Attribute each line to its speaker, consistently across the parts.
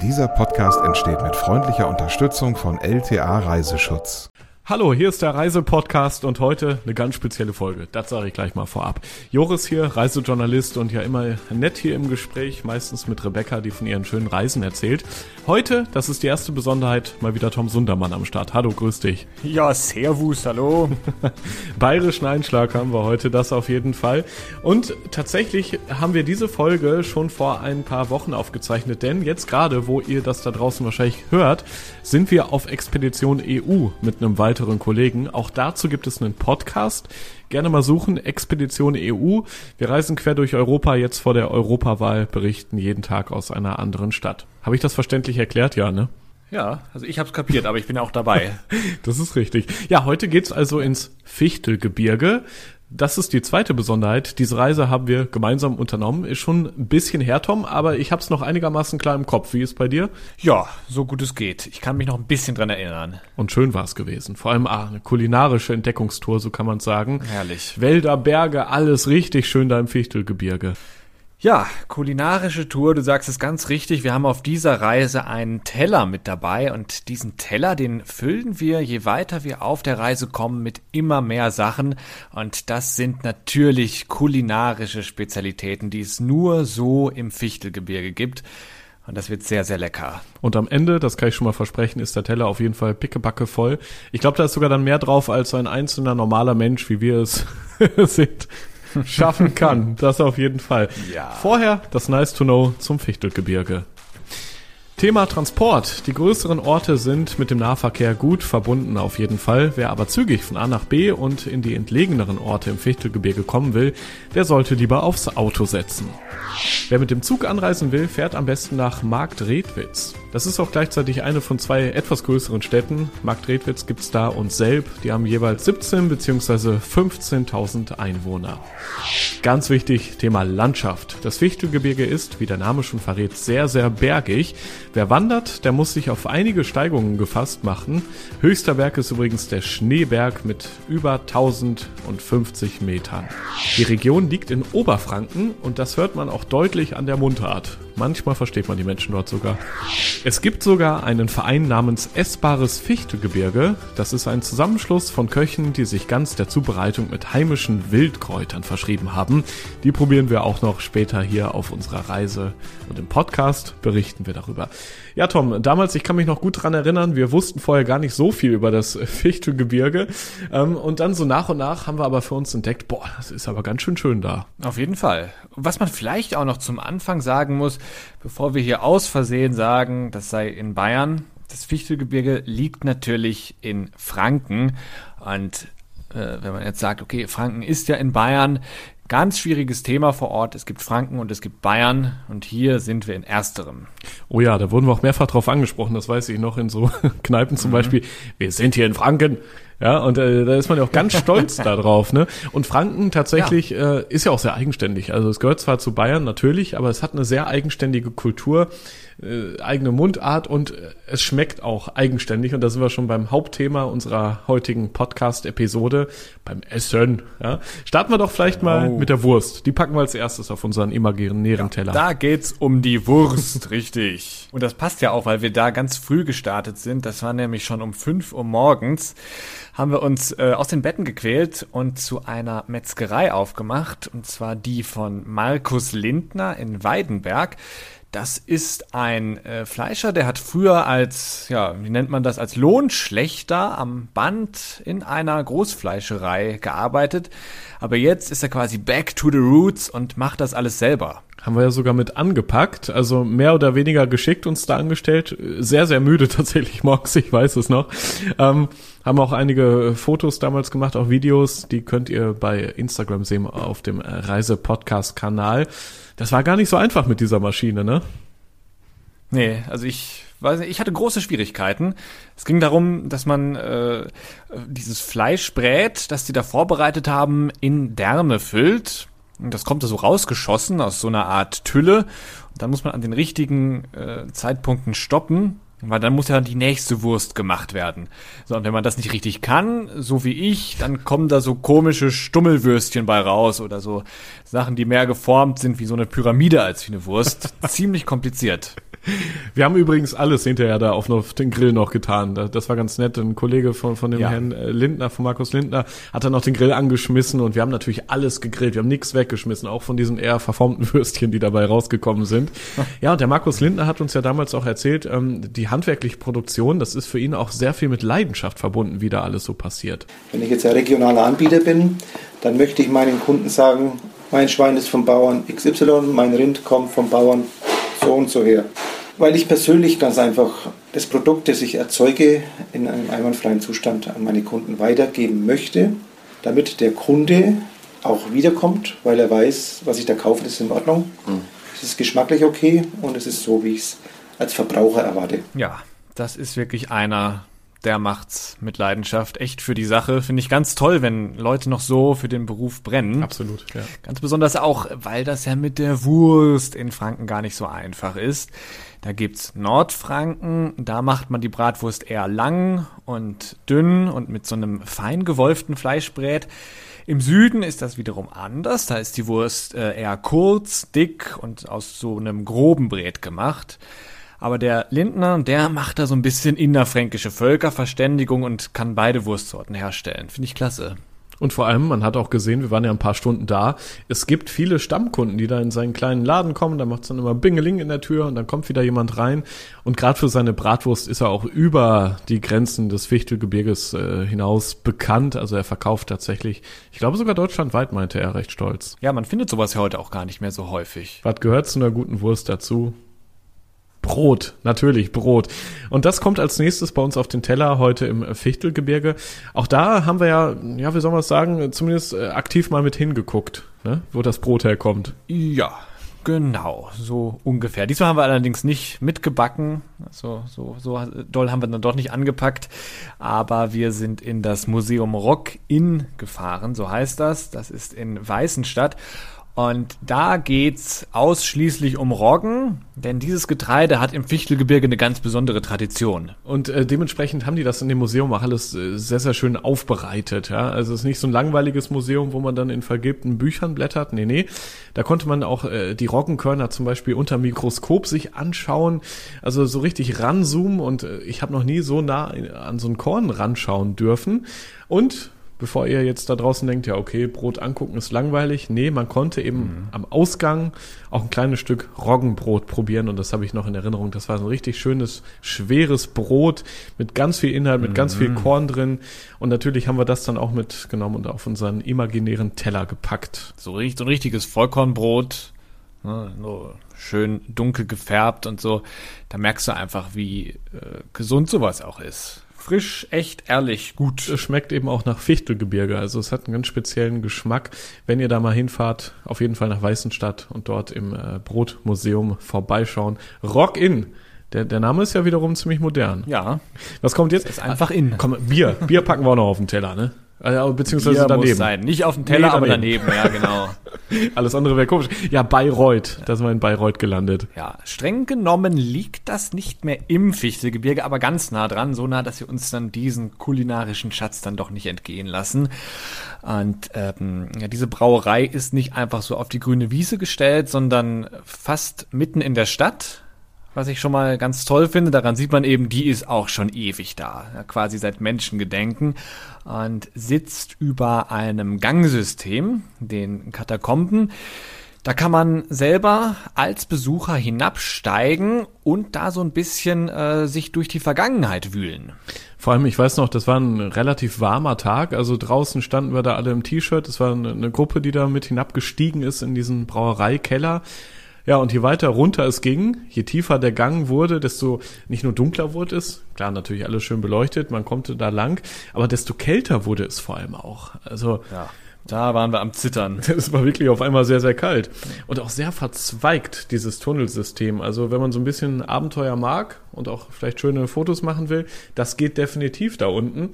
Speaker 1: Dieser Podcast entsteht mit freundlicher Unterstützung von LTA Reiseschutz.
Speaker 2: Hallo, hier ist der Reisepodcast und heute eine ganz spezielle Folge. Das sage ich gleich mal vorab. Joris hier, Reisejournalist und ja immer nett hier im Gespräch, meistens mit Rebecca, die von ihren schönen Reisen erzählt. Heute, das ist die erste Besonderheit, mal wieder Tom Sundermann am Start. Hallo, grüß dich.
Speaker 3: Ja, servus, hallo.
Speaker 2: Bayerischen Einschlag haben wir heute, das auf jeden Fall. Und tatsächlich haben wir diese Folge schon vor ein paar Wochen aufgezeichnet, denn jetzt gerade, wo ihr das da draußen wahrscheinlich hört, sind wir auf Expedition EU mit einem weiteren Kollegen. Auch dazu gibt es einen Podcast. Gerne mal suchen, Expedition EU. Wir reisen quer durch Europa jetzt vor der Europawahl, berichten jeden Tag aus einer anderen Stadt. Habe ich das verständlich erklärt? Ja, ne?
Speaker 3: Ja, also ich hab's kapiert, aber ich bin auch dabei.
Speaker 2: das ist richtig. Ja, heute geht's also ins Fichtelgebirge. Das ist die zweite Besonderheit. Diese Reise haben wir gemeinsam unternommen. Ist schon ein bisschen her, Tom, aber ich habe es noch einigermaßen klar im Kopf. Wie ist bei dir?
Speaker 3: Ja, so gut es geht. Ich kann mich noch ein bisschen dran erinnern.
Speaker 2: Und schön war es gewesen. Vor allem ah, eine kulinarische Entdeckungstour, so kann man sagen.
Speaker 3: Herrlich.
Speaker 2: Wälder, Berge, alles richtig schön da im Fichtelgebirge.
Speaker 3: Ja, kulinarische Tour, du sagst es ganz richtig. Wir haben auf dieser Reise einen Teller mit dabei und diesen Teller, den füllen wir, je weiter wir auf der Reise kommen, mit immer mehr Sachen. Und das sind natürlich kulinarische Spezialitäten, die es nur so im Fichtelgebirge gibt. Und das wird sehr, sehr lecker.
Speaker 2: Und am Ende, das kann ich schon mal versprechen, ist der Teller auf jeden Fall pickebacke voll. Ich glaube, da ist sogar dann mehr drauf als ein einzelner normaler Mensch, wie wir es sind schaffen kann. Das auf jeden Fall.
Speaker 3: Ja.
Speaker 2: Vorher das Nice to Know zum Fichtelgebirge. Thema Transport. Die größeren Orte sind mit dem Nahverkehr gut verbunden auf jeden Fall. Wer aber zügig von A nach B und in die entlegeneren Orte im Fichtelgebirge kommen will, der sollte lieber aufs Auto setzen. Wer mit dem Zug anreisen will, fährt am besten nach Marktredwitz. Das ist auch gleichzeitig eine von zwei etwas größeren Städten. Marktredwitz gibt's da und Selb. Die haben jeweils 17 bzw. 15.000 Einwohner. Ganz wichtig, Thema Landschaft. Das Fichtelgebirge ist, wie der Name schon verrät, sehr, sehr bergig. Wer wandert, der muss sich auf einige Steigungen gefasst machen. Höchster Berg ist übrigens der Schneeberg mit über 1050 Metern. Die Region liegt in Oberfranken und das hört man auch deutlich an der Mundart. Manchmal versteht man die Menschen dort sogar. Es gibt sogar einen Verein namens Essbares Fichtegebirge. Das ist ein Zusammenschluss von Köchen, die sich ganz der Zubereitung mit heimischen Wildkräutern verschrieben haben. Die probieren wir auch noch später hier auf unserer Reise und im Podcast berichten wir darüber. Ja, Tom, damals, ich kann mich noch gut dran erinnern, wir wussten vorher gar nicht so viel über das Fichtegebirge. Ähm, und dann so nach und nach haben wir aber für uns entdeckt, boah, das ist aber ganz schön schön da.
Speaker 3: Auf jeden Fall. Was man vielleicht auch noch zum Anfang sagen muss, bevor wir hier aus Versehen sagen, das sei in Bayern, das Fichtelgebirge liegt natürlich in Franken. Und äh, wenn man jetzt sagt, okay, Franken ist ja in Bayern, Ganz schwieriges Thema vor Ort. Es gibt Franken und es gibt Bayern und hier sind wir in ersterem.
Speaker 2: Oh ja, da wurden wir auch mehrfach drauf angesprochen, das weiß ich noch in so Kneipen zum mhm. Beispiel. Wir sind hier in Franken. Ja, und äh, da ist man ja auch ganz stolz darauf, ne? Und Franken tatsächlich ja. Äh, ist ja auch sehr eigenständig. Also es gehört zwar zu Bayern natürlich, aber es hat eine sehr eigenständige Kultur äh, eigene Mundart und äh, es schmeckt auch eigenständig. Und da sind wir schon beim Hauptthema unserer heutigen Podcast-Episode, beim Essen. Ja? Starten wir doch vielleicht mal oh. mit der Wurst. Die packen wir als erstes auf unseren imaginären ja, Teller.
Speaker 3: Da geht's um die Wurst, richtig. Und das passt ja auch, weil wir da ganz früh gestartet sind. Das war nämlich schon um 5 Uhr morgens haben wir uns äh, aus den Betten gequält und zu einer Metzgerei aufgemacht, und zwar die von Markus Lindner in Weidenberg. Das ist ein äh, Fleischer, der hat früher als, ja, wie nennt man das, als Lohnschlechter am Band in einer Großfleischerei gearbeitet. Aber jetzt ist er quasi back to the roots und macht das alles selber.
Speaker 2: Haben wir ja sogar mit angepackt, also mehr oder weniger geschickt uns da angestellt. Sehr, sehr müde tatsächlich morgens, ich weiß es noch. Ähm, haben auch einige Fotos damals gemacht, auch Videos, die könnt ihr bei Instagram sehen auf dem Reise-Podcast-Kanal. Das war gar nicht so einfach mit dieser Maschine, ne?
Speaker 3: Nee, also ich weiß nicht, ich hatte große Schwierigkeiten. Es ging darum, dass man äh, dieses Fleisch brät, das die da vorbereitet haben, in Därme füllt. Und das kommt da so rausgeschossen aus so einer Art Tülle. Und dann muss man an den richtigen äh, Zeitpunkten stoppen weil dann muss ja die nächste Wurst gemacht werden. So, und wenn man das nicht richtig kann, so wie ich, dann kommen da so komische Stummelwürstchen bei raus oder so Sachen, die mehr geformt sind wie so eine Pyramide als wie eine Wurst. Ziemlich kompliziert.
Speaker 2: Wir haben übrigens alles hinterher da auf, auf den Grill noch getan. Das war ganz nett. Ein Kollege von, von dem ja. Herrn äh, Lindner, von Markus Lindner, hat dann noch den Grill angeschmissen und wir haben natürlich alles gegrillt. Wir haben nichts weggeschmissen, auch von diesen eher verformten Würstchen, die dabei rausgekommen sind. Ja, und der Markus Lindner hat uns ja damals auch erzählt, ähm, die handwerkliche Produktion, das ist für ihn auch sehr viel mit Leidenschaft verbunden, wie da alles so passiert.
Speaker 4: Wenn ich jetzt ein regionaler Anbieter bin, dann möchte ich meinen Kunden sagen, mein Schwein ist vom Bauern XY, mein Rind kommt vom Bauern und so her. Weil ich persönlich ganz einfach das Produkt, das ich erzeuge, in einem einwandfreien Zustand an meine Kunden weitergeben möchte, damit der Kunde auch wiederkommt, weil er weiß, was ich da kaufe, das ist in Ordnung. Mhm. Es ist geschmacklich okay und es ist so, wie ich es als Verbraucher erwarte.
Speaker 3: Ja, das ist wirklich einer der macht's mit Leidenschaft echt für die Sache. Finde ich ganz toll, wenn Leute noch so für den Beruf brennen.
Speaker 2: Absolut, ja.
Speaker 3: Ganz besonders auch, weil das ja mit der Wurst in Franken gar nicht so einfach ist. Da gibt's Nordfranken, da macht man die Bratwurst eher lang und dünn und mit so einem fein gewolften Fleischbrät. Im Süden ist das wiederum anders. Da ist die Wurst äh, eher kurz, dick und aus so einem groben Brät gemacht. Aber der Lindner, der macht da so ein bisschen innerfränkische Völkerverständigung und kann beide Wurstsorten herstellen. Finde ich klasse.
Speaker 2: Und vor allem, man hat auch gesehen, wir waren ja ein paar Stunden da, es gibt viele Stammkunden, die da in seinen kleinen Laden kommen, da macht es dann immer Bingeling in der Tür und dann kommt wieder jemand rein. Und gerade für seine Bratwurst ist er auch über die Grenzen des Fichtelgebirges äh, hinaus bekannt. Also er verkauft tatsächlich, ich glaube sogar deutschlandweit, meinte er recht stolz.
Speaker 3: Ja, man findet sowas ja heute auch gar nicht mehr so häufig.
Speaker 2: Was gehört zu einer guten Wurst dazu? Brot, natürlich Brot. Und das kommt als nächstes bei uns auf den Teller heute im Fichtelgebirge. Auch da haben wir ja, ja, wie soll man es sagen, zumindest äh, aktiv mal mit hingeguckt, ne? wo das Brot herkommt.
Speaker 3: Ja, genau, so ungefähr. Diesmal haben wir allerdings nicht mitgebacken, so, so, so doll haben wir dann doch nicht angepackt, aber wir sind in das Museum Rock Inn gefahren, so heißt das. Das ist in Weißenstadt. Und da geht's ausschließlich um Roggen, denn dieses Getreide hat im Fichtelgebirge eine ganz besondere Tradition.
Speaker 2: Und äh, dementsprechend haben die das in dem Museum auch alles äh, sehr, sehr schön aufbereitet. Ja? Also es ist nicht so ein langweiliges Museum, wo man dann in vergilbten Büchern blättert. Nee, nee. Da konnte man auch äh, die Roggenkörner zum Beispiel unter Mikroskop sich anschauen. Also so richtig ranzoomen und äh, ich habe noch nie so nah an so ein Korn ranschauen dürfen. Und bevor ihr jetzt da draußen denkt, ja, okay, Brot angucken ist langweilig. Nee, man konnte eben mhm. am Ausgang auch ein kleines Stück Roggenbrot probieren und das habe ich noch in Erinnerung. Das war so ein richtig schönes, schweres Brot mit ganz viel Inhalt, mit mhm. ganz viel mhm. Korn drin und natürlich haben wir das dann auch mitgenommen und auf unseren imaginären Teller gepackt.
Speaker 3: So, richtig, so ein richtiges Vollkornbrot, ne, so schön dunkel gefärbt und so. Da merkst du einfach, wie äh, gesund sowas auch ist frisch, echt, ehrlich, gut.
Speaker 2: Es schmeckt eben auch nach Fichtelgebirge. Also es hat einen ganz speziellen Geschmack. Wenn ihr da mal hinfahrt, auf jeden Fall nach Weißenstadt und dort im äh, Brotmuseum vorbeischauen. Rock In. Der, der Name ist ja wiederum ziemlich modern.
Speaker 3: Ja.
Speaker 2: Was kommt jetzt?
Speaker 3: ist einfach in.
Speaker 2: Komm, Bier. Bier packen wir auch noch auf den Teller, ne? Also, beziehungsweise Bier daneben. Muss
Speaker 3: sein. Nicht auf dem Teller, nee, aber daneben, ja, genau.
Speaker 2: Alles andere wäre komisch. Ja, Bayreuth. Da sind wir in Bayreuth gelandet.
Speaker 3: Ja, streng genommen liegt das nicht mehr im Fichtelgebirge, aber ganz nah dran. So nah, dass wir uns dann diesen kulinarischen Schatz dann doch nicht entgehen lassen. Und ähm, ja, diese Brauerei ist nicht einfach so auf die grüne Wiese gestellt, sondern fast mitten in der Stadt was ich schon mal ganz toll finde. Daran sieht man eben, die ist auch schon ewig da, quasi seit Menschengedenken und sitzt über einem Gangsystem, den Katakomben. Da kann man selber als Besucher hinabsteigen und da so ein bisschen äh, sich durch die Vergangenheit wühlen.
Speaker 2: Vor allem, ich weiß noch, das war ein relativ warmer Tag. Also draußen standen wir da alle im T-Shirt. Es war eine Gruppe, die da mit hinabgestiegen ist in diesen Brauereikeller. Ja, und je weiter runter es ging, je tiefer der Gang wurde, desto nicht nur dunkler wurde es, klar natürlich alles schön beleuchtet, man konnte da lang, aber desto kälter wurde es vor allem auch. Also
Speaker 3: ja. Da waren wir am Zittern.
Speaker 2: Es war wirklich auf einmal sehr, sehr kalt. Und auch sehr verzweigt, dieses Tunnelsystem. Also wenn man so ein bisschen Abenteuer mag und auch vielleicht schöne Fotos machen will, das geht definitiv da unten.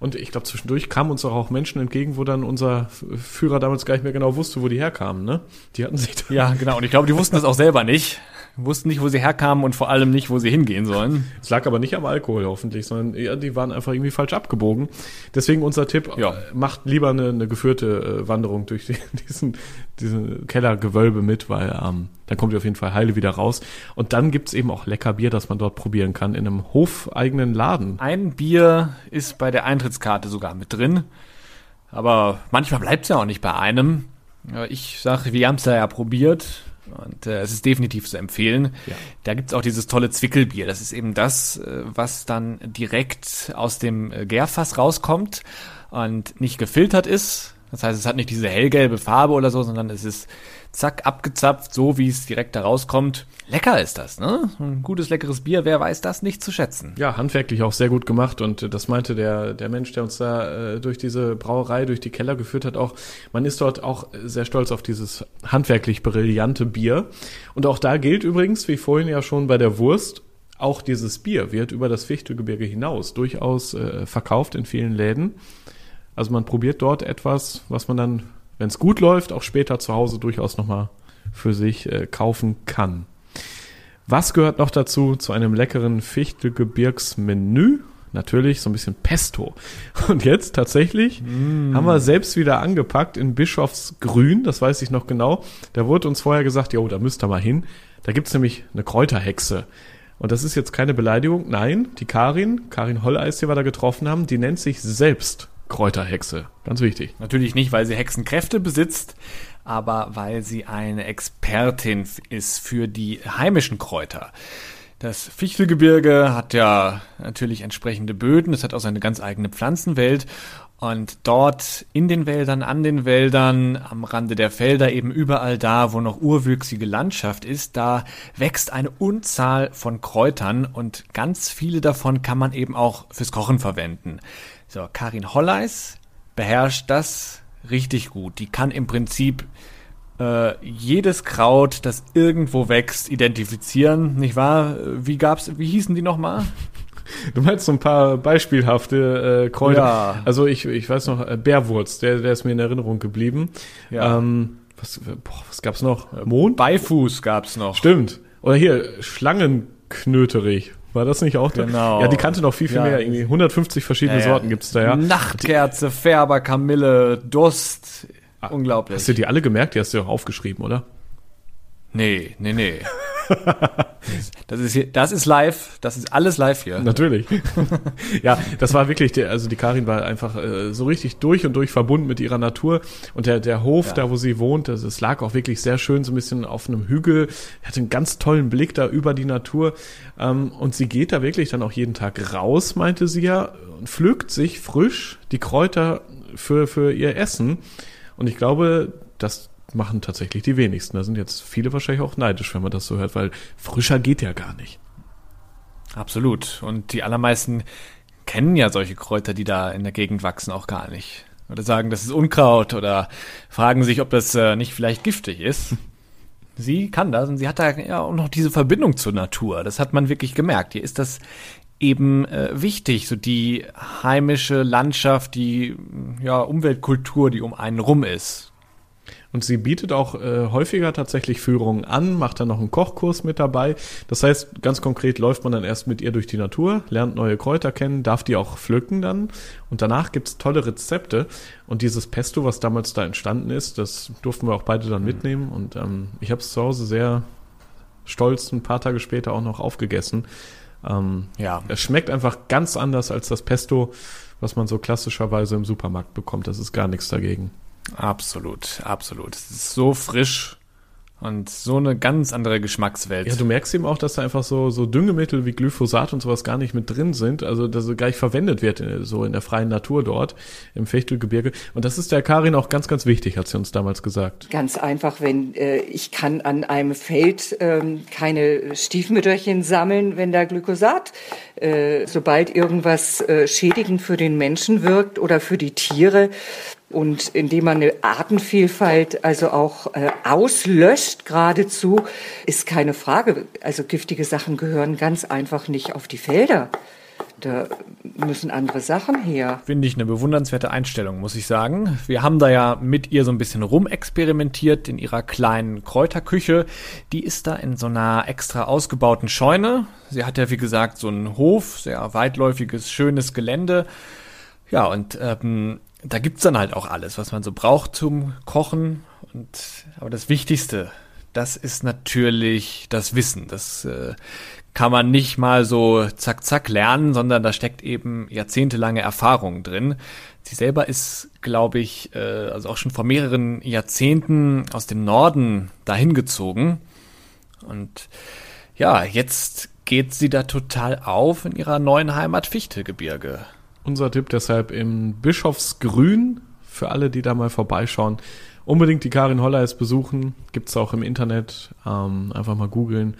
Speaker 2: Und ich glaube, zwischendurch kamen uns auch Menschen entgegen, wo dann unser Führer damals gar nicht mehr genau wusste, wo die herkamen. Ne? Die hatten sich
Speaker 3: Ja, genau. Und ich glaube, die wussten das auch selber nicht wussten nicht, wo sie herkamen und vor allem nicht, wo sie hingehen sollen.
Speaker 2: Es lag aber nicht am Alkohol hoffentlich, sondern eher, die waren einfach irgendwie falsch abgebogen. Deswegen unser Tipp,
Speaker 3: Ja.
Speaker 2: äh, macht lieber eine, eine geführte äh, Wanderung durch die, diesen, diesen Kellergewölbe mit, weil ähm, dann kommt ihr auf jeden Fall heile wieder raus. Und dann gibt's eben auch lecker Bier, das man dort probieren kann, in einem hofeigenen Laden.
Speaker 3: Ein Bier ist bei der Eintrittskarte sogar mit drin. Aber manchmal bleibt es ja auch nicht bei einem. Ich sage, wir haben es da ja probiert. Und äh, es ist definitiv zu empfehlen.
Speaker 2: Ja.
Speaker 3: Da gibt's auch dieses tolle Zwickelbier. Das ist eben das, äh, was dann direkt aus dem äh, Gärfass rauskommt und nicht gefiltert ist. Das heißt, es hat nicht diese hellgelbe Farbe oder so, sondern es ist zack, abgezapft, so wie es direkt da rauskommt. Lecker ist das, ne? Ein gutes, leckeres Bier, wer weiß das nicht zu schätzen.
Speaker 2: Ja, handwerklich auch sehr gut gemacht und äh, das meinte der, der Mensch, der uns da äh, durch diese Brauerei, durch die Keller geführt hat, auch, man ist dort auch sehr stolz auf dieses handwerklich brillante Bier. Und auch da gilt übrigens, wie vorhin ja schon bei der Wurst, auch dieses Bier wird über das Fichtelgebirge hinaus durchaus äh, verkauft in vielen Läden. Also man probiert dort etwas, was man dann, wenn es gut läuft, auch später zu Hause durchaus nochmal für sich äh, kaufen kann. Was gehört noch dazu zu einem leckeren Fichtelgebirgsmenü? Natürlich so ein bisschen Pesto. Und jetzt tatsächlich haben wir selbst wieder angepackt in Bischofsgrün, das weiß ich noch genau. Da wurde uns vorher gesagt, jo, da müsst ihr mal hin. Da gibt's nämlich eine Kräuterhexe. Und das ist jetzt keine Beleidigung. Nein, die Karin, Karin Holleis, die wir da getroffen haben, die nennt sich selbst Kräuterhexe. Ganz wichtig.
Speaker 3: Natürlich nicht, weil sie Hexenkräfte besitzt, aber weil sie eine Expertin ist für die heimischen Kräuter. Das Fichtelgebirge hat ja natürlich entsprechende Böden, es hat auch seine ganz eigene Pflanzenwelt und dort in den Wäldern, an den Wäldern, am Rande der Felder, eben überall da, wo noch urwüchsige Landschaft ist, da wächst eine Unzahl von Kräutern und ganz viele davon kann man eben auch fürs Kochen verwenden. So, Karin Holleis beherrscht das richtig gut. Die kann im Prinzip äh, jedes Kraut, das irgendwo wächst, identifizieren, nicht wahr? Wie gab's, wie hießen die nochmal?
Speaker 2: Du meinst so ein paar beispielhafte äh, Kräuter.
Speaker 3: Ja.
Speaker 2: Also ich, ich weiß noch, äh, Bärwurz, der, der ist mir in Erinnerung geblieben.
Speaker 3: Ja.
Speaker 2: Ähm, was, boah, was gab's noch? Mond?
Speaker 3: Beifuß gab's noch.
Speaker 2: Stimmt. Oder hier, Schlangenknöterich. War das nicht auch da?
Speaker 3: Genau.
Speaker 2: Ja, die kannte noch viel, viel
Speaker 3: Ja.
Speaker 2: mehr. Irgendwie 150 verschiedene
Speaker 3: Ja, ja.
Speaker 2: Sorten gibt's da, ja.
Speaker 3: Nachtkerze, Färber, Kamille, Durst. Unglaublich.
Speaker 2: Hast du die alle gemerkt? Die hast du auch aufgeschrieben, oder?
Speaker 3: Nee, nee, nee. das, ist hier, das ist live, das ist alles live hier.
Speaker 2: Natürlich. ja, das war wirklich, der, also die Karin war einfach äh, so richtig durch und durch verbunden mit ihrer Natur. Und der, der Hof,
Speaker 3: Ja.
Speaker 2: da wo sie wohnt, das, es lag auch wirklich sehr schön, so ein bisschen auf einem Hügel. Hatte einen ganz tollen Blick da über die Natur. Ähm, und sie geht da wirklich dann auch jeden Tag raus, meinte sie ja, und pflückt sich frisch die Kräuter für, für ihr Essen. Und ich glaube, das machen tatsächlich die wenigsten. Da sind jetzt viele wahrscheinlich auch neidisch, wenn man das so hört, weil frischer geht ja gar nicht.
Speaker 3: Absolut. Und die allermeisten kennen ja solche Kräuter, die da in der Gegend wachsen, auch gar nicht. Oder sagen, das ist Unkraut oder fragen sich, ob das äh, nicht vielleicht giftig ist. Sie kann das und sie hat da ja auch noch diese Verbindung zur Natur. Das hat man wirklich gemerkt. Hier ist das eben äh, wichtig, so die heimische Landschaft, die ja, Umweltkultur, die um einen rum ist.
Speaker 2: Und sie bietet auch äh, häufiger tatsächlich Führungen an, macht dann noch einen Kochkurs mit dabei. Das heißt, ganz konkret läuft man dann erst mit ihr durch die Natur, lernt neue Kräuter kennen, darf die auch pflücken dann. Und danach gibt's tolle Rezepte. Und dieses Pesto, was damals da entstanden ist, das durften wir auch beide dann mitnehmen. Und ähm, ich habe es zu Hause sehr stolz ein paar Tage später auch noch aufgegessen. Ähm,
Speaker 3: Ja.
Speaker 2: es schmeckt einfach ganz anders als das Pesto, was man so klassischerweise im Supermarkt bekommt. Das ist gar nichts dagegen.
Speaker 3: Absolut, absolut. Es ist so frisch und so eine ganz andere Geschmackswelt.
Speaker 2: Ja, du merkst eben auch, dass da einfach so, so Düngemittel wie Glyphosat und sowas gar nicht mit drin sind. Also, dass es gar nicht verwendet wird, äh, so in der freien Natur dort im Fechtelgebirge. Und das ist der Karin auch ganz, ganz wichtig, hat sie uns damals gesagt.
Speaker 5: Ganz einfach, wenn äh, ich kann an einem Feld ähm, keine Stiefmütterchen sammeln, wenn da Glyphosat, äh, sobald irgendwas äh, schädigend für den Menschen wirkt oder für die Tiere und indem man eine Artenvielfalt also auch äh, auslöscht geradezu, ist keine Frage. Also giftige Sachen gehören ganz einfach nicht auf die Felder. Da müssen andere Sachen her.
Speaker 3: Finde ich eine bewundernswerte Einstellung, muss ich sagen. Wir haben da ja mit ihr so ein bisschen rumexperimentiert in ihrer kleinen Kräuterküche. Die ist da in so einer extra ausgebauten Scheune. Sie hat ja, wie gesagt, so einen Hof, sehr weitläufiges, schönes Gelände. Ja, und ähm, da gibt's dann halt auch alles, was man so braucht zum Kochen. Und aber das Wichtigste, das ist natürlich das Wissen. Das äh, kann man nicht mal so zack zack lernen, sondern da steckt eben jahrzehntelange Erfahrung drin. Sie selber ist, glaube ich, äh, also auch schon vor mehreren Jahrzehnten aus dem Norden dahin gezogen. Und ja, jetzt geht sie da total auf in ihrer neuen Heimat Fichtegebirge.
Speaker 2: Unser Tipp deshalb im Bischofsgrün für alle, die da mal vorbeischauen. Unbedingt die Karin Holleis besuchen. Gibt's auch im Internet. Ähm, einfach mal googeln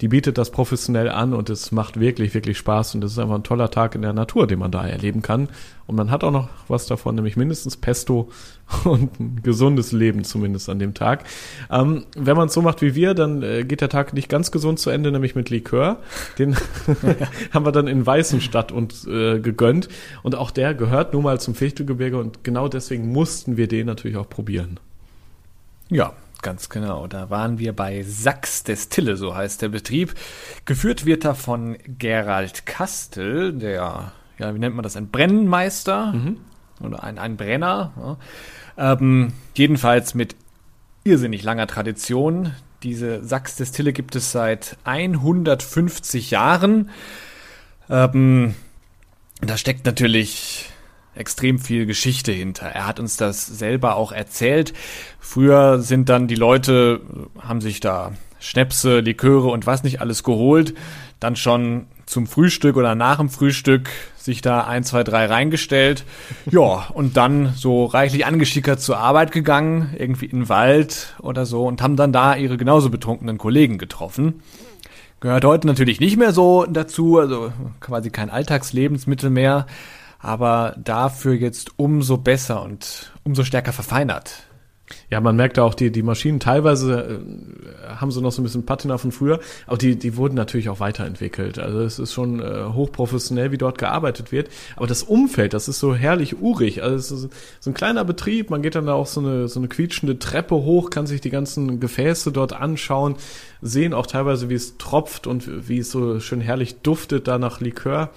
Speaker 2: die bietet das professionell an und es macht wirklich, wirklich Spaß und es ist einfach ein toller Tag in der Natur, den man da erleben kann. Und man hat auch noch was davon, nämlich mindestens Pesto und ein gesundes Leben zumindest an dem Tag. Ähm, wenn man es so macht wie wir, dann äh, geht der Tag nicht ganz gesund zu Ende, nämlich mit Likör. Den haben wir dann in Weißenstadt uns äh, gegönnt. Und auch der gehört nun mal zum Fichtelgebirge und genau deswegen mussten wir den natürlich auch probieren.
Speaker 3: Ja, Ganz genau. Da waren wir bei Sachs Destille, so heißt der Betrieb. Geführt wird er von Gerald Kastel, der, ja, wie nennt man das, ein Brennmeister mhm. oder ein, ein Brenner. Ja. Ähm, jedenfalls mit irrsinnig langer Tradition. Diese Sachs Destille gibt es seit 150 Jahren. Ähm, da steckt natürlich extrem viel Geschichte hinter. Er hat uns das selber auch erzählt. Früher sind dann die Leute, haben sich da Schnäpse, Liköre und was nicht alles geholt, dann schon zum Frühstück oder nach dem Frühstück sich da ein, zwei, drei reingestellt. Ja, und dann so reichlich angeschickert zur Arbeit gegangen, irgendwie in den Wald oder so und haben dann da ihre genauso betrunkenen Kollegen getroffen. Gehört heute natürlich nicht mehr so dazu, also quasi kein Alltagslebensmittel mehr aber dafür jetzt umso besser und umso stärker verfeinert.
Speaker 2: Ja, man merkt auch, die, die Maschinen teilweise äh, haben so noch so ein bisschen Patina von früher, aber die, die wurden natürlich auch weiterentwickelt. Also es ist schon äh, hochprofessionell, wie dort gearbeitet wird. Aber das Umfeld, das ist so herrlich urig. Also es ist so ein kleiner Betrieb, man geht dann da auch so eine, so eine quietschende Treppe hoch, kann sich die ganzen Gefäße dort anschauen, sehen auch teilweise, wie es tropft und wie es so schön herrlich duftet da nach Likör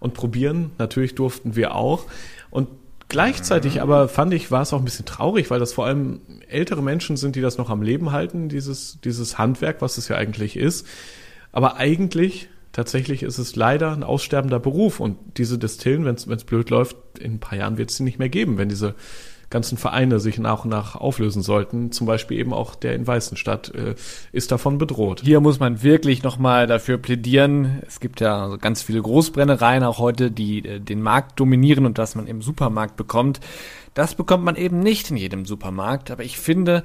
Speaker 2: und probieren. Natürlich durften wir auch. Und gleichzeitig aber fand ich, war es auch ein bisschen traurig, weil das vor allem ältere Menschen sind, die das noch am Leben halten, dieses, dieses Handwerk, was es ja eigentlich ist. Aber eigentlich, tatsächlich ist es leider ein aussterbender Beruf und diese Destillen, wenn es blöd läuft, in ein paar Jahren wird es sie nicht mehr geben, wenn diese ganzen Vereine sich nach und nach auflösen sollten. Zum Beispiel eben auch der in Weißenstadt äh, ist davon bedroht.
Speaker 3: Hier muss man wirklich nochmal dafür plädieren. Es gibt ja ganz viele Großbrennereien auch heute, die äh, den Markt dominieren und das man im Supermarkt bekommt. Das bekommt man eben nicht in jedem Supermarkt. Aber ich finde,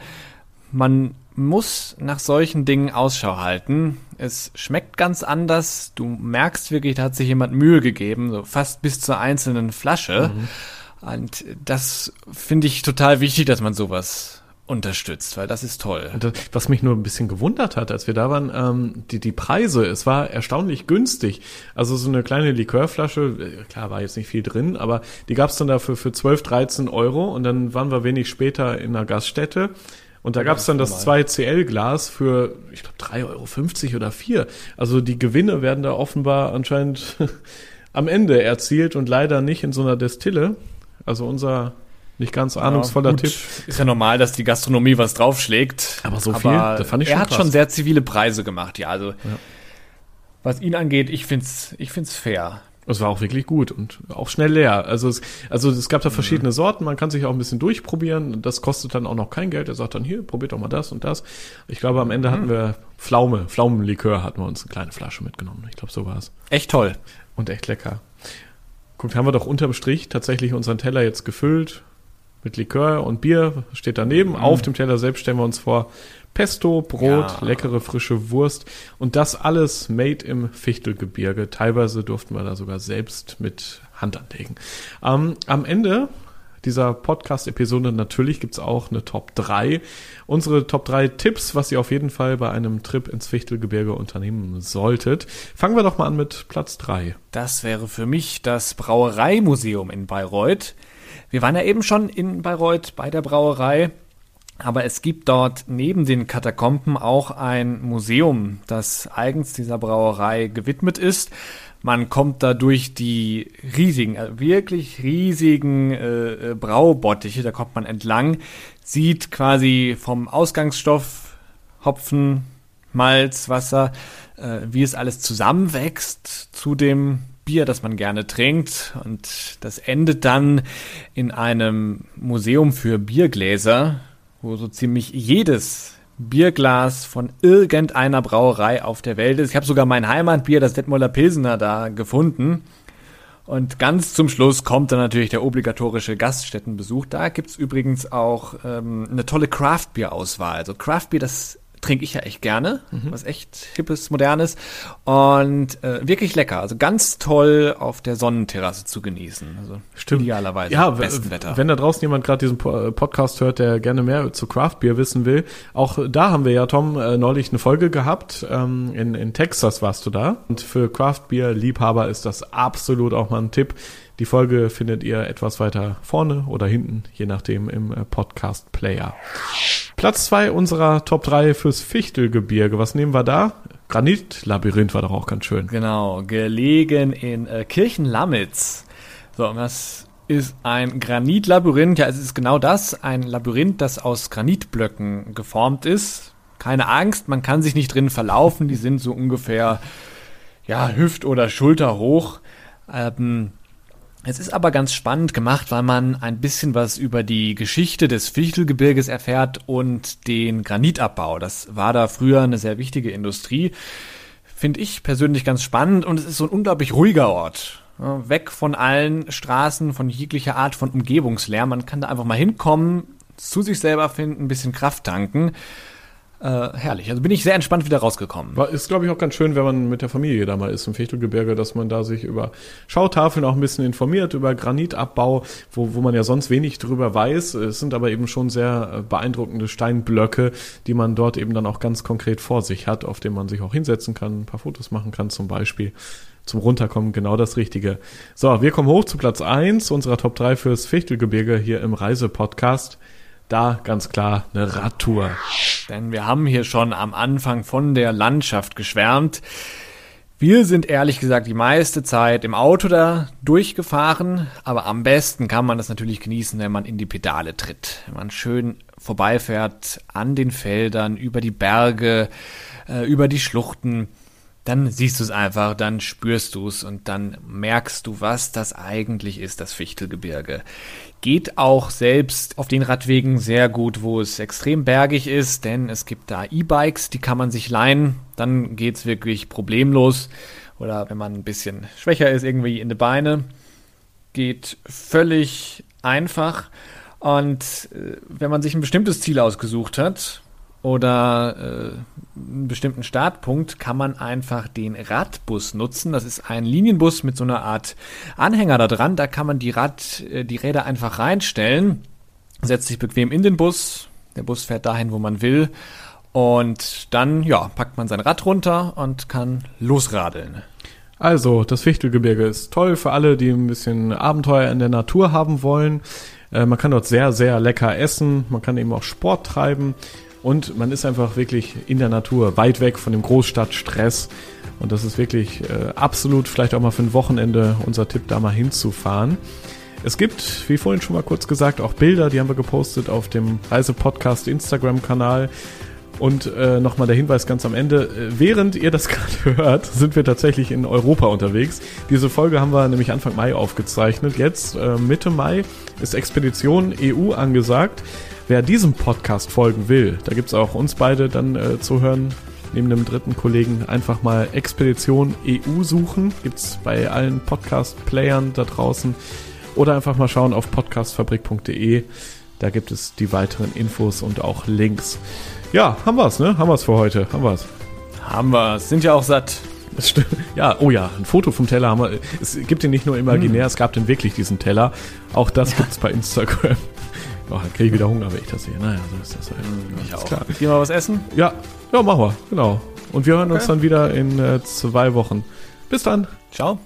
Speaker 3: man muss nach solchen Dingen Ausschau halten. Es schmeckt ganz anders. Du merkst wirklich, da hat sich jemand Mühe gegeben, so fast bis zur einzelnen Flasche. Mhm. Und das finde ich total wichtig, dass man sowas unterstützt, weil das ist toll.
Speaker 2: Was mich nur ein bisschen gewundert hat, als wir da waren, ähm, die, die Preise, es war erstaunlich günstig. Also so eine kleine Likörflasche, äh, klar war jetzt nicht viel drin, aber die gab es dann dafür für 12, 13 Euro und dann waren wir wenig später in einer Gaststätte und da gab es dann das 2CL-Glas für, ich glaube, 3,50 Euro oder 4. Also die Gewinne werden da offenbar anscheinend am Ende erzielt und leider nicht in so einer Destille. Also unser nicht ganz ahnungsvoller ja, Tipp.
Speaker 3: Ist ja normal, dass die Gastronomie was draufschlägt.
Speaker 2: Aber so viel, aber
Speaker 3: das fand ich schon Er hat krass. schon sehr zivile Preise gemacht, ja. Also ja. was ihn angeht, ich find's, ich find's fair.
Speaker 2: Es war auch wirklich gut und auch schnell leer. Also es, also es gab da mhm. verschiedene mhm. Sorten, man kann sich auch ein bisschen durchprobieren. Das kostet dann auch noch kein Geld. Er sagt dann, hier, probiert doch mal das und das. Ich glaube, am Ende mhm. hatten wir Pflaume, Pflaumenlikör hatten wir uns eine kleine Flasche mitgenommen. Ich glaube, so war es.
Speaker 3: Echt toll.
Speaker 2: Und echt lecker. Guckt, haben wir doch unterm Strich tatsächlich unseren Teller jetzt gefüllt mit Likör und Bier, steht daneben. Mhm. Auf dem Teller selbst stellen wir uns vor Pesto, Brot, ja. leckere frische Wurst und das alles made im Fichtelgebirge. Teilweise durften wir da sogar selbst mit Hand anlegen. Ähm, am Ende dieser Podcast-Episode. Natürlich gibt's auch eine Top 3. Unsere Top 3 Tipps, was ihr auf jeden Fall bei einem Trip ins Fichtelgebirge unternehmen solltet. Fangen wir doch mal an mit Platz 3.
Speaker 3: Das wäre für mich das Brauereimuseum in Bayreuth. Wir waren ja eben schon in Bayreuth bei der Brauerei. Aber es gibt dort neben den Katakomben auch ein Museum, das eigens dieser Brauerei gewidmet ist. Man kommt da durch die riesigen, äh, wirklich riesigen äh, äh, Braubottiche, da kommt man entlang, sieht quasi vom Ausgangsstoff Hopfen, Malz, Wasser, äh, wie es alles zusammenwächst zu dem Bier, das man gerne trinkt. Und das endet dann in einem Museum für Biergläser, wo so ziemlich jedes Bierglas von irgendeiner Brauerei auf der Welt ist. Ich habe sogar mein Heimatbier, das Detmoller Pilsener, da gefunden. Und ganz zum Schluss kommt dann natürlich der obligatorische Gaststättenbesuch. Da gibt's übrigens auch ähm, eine tolle Craft-Bier-Auswahl. Also Craft-Bier, das trinke ich ja echt gerne, mhm. was echt hippes, modernes und äh, wirklich lecker. Also ganz toll auf der Sonnenterrasse zu genießen. Also
Speaker 2: Stimmt.
Speaker 3: idealerweise
Speaker 2: ja, besten Wetter. Wenn da draußen jemand gerade diesen äh, Podcast hört, der gerne mehr zu Craft Beer wissen will, auch da haben wir ja, Tom, äh, neulich eine Folge gehabt. Ähm, in, in Texas warst du da. Und für Craft Beer Liebhaber ist das absolut auch mal ein Tipp. Die Folge findet ihr etwas weiter vorne oder hinten, je nachdem im äh, Podcast Player. Platz zwei unserer Top 3 fürs Fichtelgebirge. Was nehmen wir da? Granitlabyrinth war doch auch ganz schön.
Speaker 3: Genau, gelegen in äh, Kirchenlamitz. So, was ist ein Granitlabyrinth? Ja, es ist genau das, ein Labyrinth, das aus Granitblöcken geformt ist. Keine Angst, man kann sich nicht drin verlaufen, die sind so ungefähr ja, Hüft- oder Schulter hoch. Ähm, es ist aber ganz spannend gemacht, weil man ein bisschen was über die Geschichte des Fichtelgebirges erfährt und den Granitabbau. Das war da früher eine sehr wichtige Industrie. Finde ich persönlich ganz spannend und es ist so ein unglaublich ruhiger Ort. Weg von allen Straßen, von jeglicher Art von Umgebungslärm. Man kann da einfach mal hinkommen, zu sich selber finden, ein bisschen Kraft tanken. Äh, herrlich. Also bin ich sehr entspannt wieder rausgekommen.
Speaker 2: Ist, glaube ich, auch ganz schön, wenn man mit der Familie da mal ist im Fichtelgebirge, dass man da sich über Schautafeln auch ein bisschen informiert, über Granitabbau, wo, wo man ja sonst wenig drüber weiß. Es sind aber eben schon sehr äh, beeindruckende Steinblöcke, die man dort eben dann auch ganz konkret vor sich hat, auf denen man sich auch hinsetzen kann, ein paar Fotos machen kann zum Beispiel zum Runterkommen genau das Richtige. So, wir kommen hoch zu Platz eins unserer Top 3 fürs Fichtelgebirge hier im Reisepodcast da ganz klar eine Radtour.
Speaker 3: Denn wir haben hier schon am Anfang von der Landschaft geschwärmt. Wir sind ehrlich gesagt die meiste Zeit im Auto da durchgefahren, aber am besten kann man das natürlich genießen, wenn man in die Pedale tritt. Wenn man schön vorbeifährt an den Feldern, über die Berge, äh, über die Schluchten dann siehst du es einfach, dann spürst du es und dann merkst du, was das eigentlich ist, das Fichtelgebirge. Geht auch selbst auf den Radwegen sehr gut, wo es extrem bergig ist, denn es gibt da E-Bikes, die kann man sich leihen, dann geht's wirklich problemlos. Oder wenn man ein bisschen schwächer ist, irgendwie in die Beine, geht völlig einfach. Und äh, wenn man sich ein bestimmtes Ziel ausgesucht hat, oder äh, einen bestimmten Startpunkt kann man einfach den Radbus nutzen. Das ist ein Linienbus mit so einer Art Anhänger da dran. Da kann man die, Rad, äh, die Räder einfach reinstellen, setzt sich bequem in den Bus. Der Bus fährt dahin, wo man will. Und dann, ja, packt man sein Rad runter und kann losradeln.
Speaker 2: Also, das Fichtelgebirge ist toll für alle, die ein bisschen Abenteuer in der Natur haben wollen. Äh, man kann dort sehr, sehr lecker essen. Man kann eben auch Sport treiben. Und man ist einfach wirklich in der Natur, weit weg von dem Großstadtstress. Und das ist wirklich äh, absolut vielleicht auch mal für ein Wochenende unser Tipp, da mal hinzufahren. Es gibt, wie vorhin schon mal kurz gesagt, auch Bilder, die haben wir gepostet auf dem Reisepodcast Instagram-Kanal. Und äh, nochmal der Hinweis ganz am Ende. Äh, während ihr das gerade hört, sind wir tatsächlich in Europa unterwegs. Diese Folge haben wir nämlich Anfang Mai aufgezeichnet. Jetzt, äh, Mitte Mai, ist Expedition EU angesagt. Wer diesem Podcast folgen will, da gibt es auch uns beide dann äh, zu hören, neben dem dritten Kollegen einfach mal Expedition EU suchen. Gibt es bei allen Podcast-Playern da draußen. Oder einfach mal schauen auf podcastfabrik.de. Da gibt es die weiteren Infos und auch Links. Ja, haben wir's, ne? Haben wir's für heute. Haben wir's.
Speaker 3: Haben wir. Sind ja auch satt.
Speaker 2: Das stimmt. Ja, oh ja, ein Foto vom Teller haben wir. Es gibt den nicht nur imaginär, hm. es gab den wirklich, diesen Teller. Auch das ja. gibt's bei Instagram. Oh, dann kriege ich wieder Hunger, wenn ich das sehe. Naja, so ist das halt.
Speaker 3: Hm, ich auch. Klar. Gehen wir was essen?
Speaker 2: Ja, ja, machen wir, genau. Und wir hören okay. uns dann wieder in äh, zwei Wochen. Bis dann.
Speaker 3: Ciao.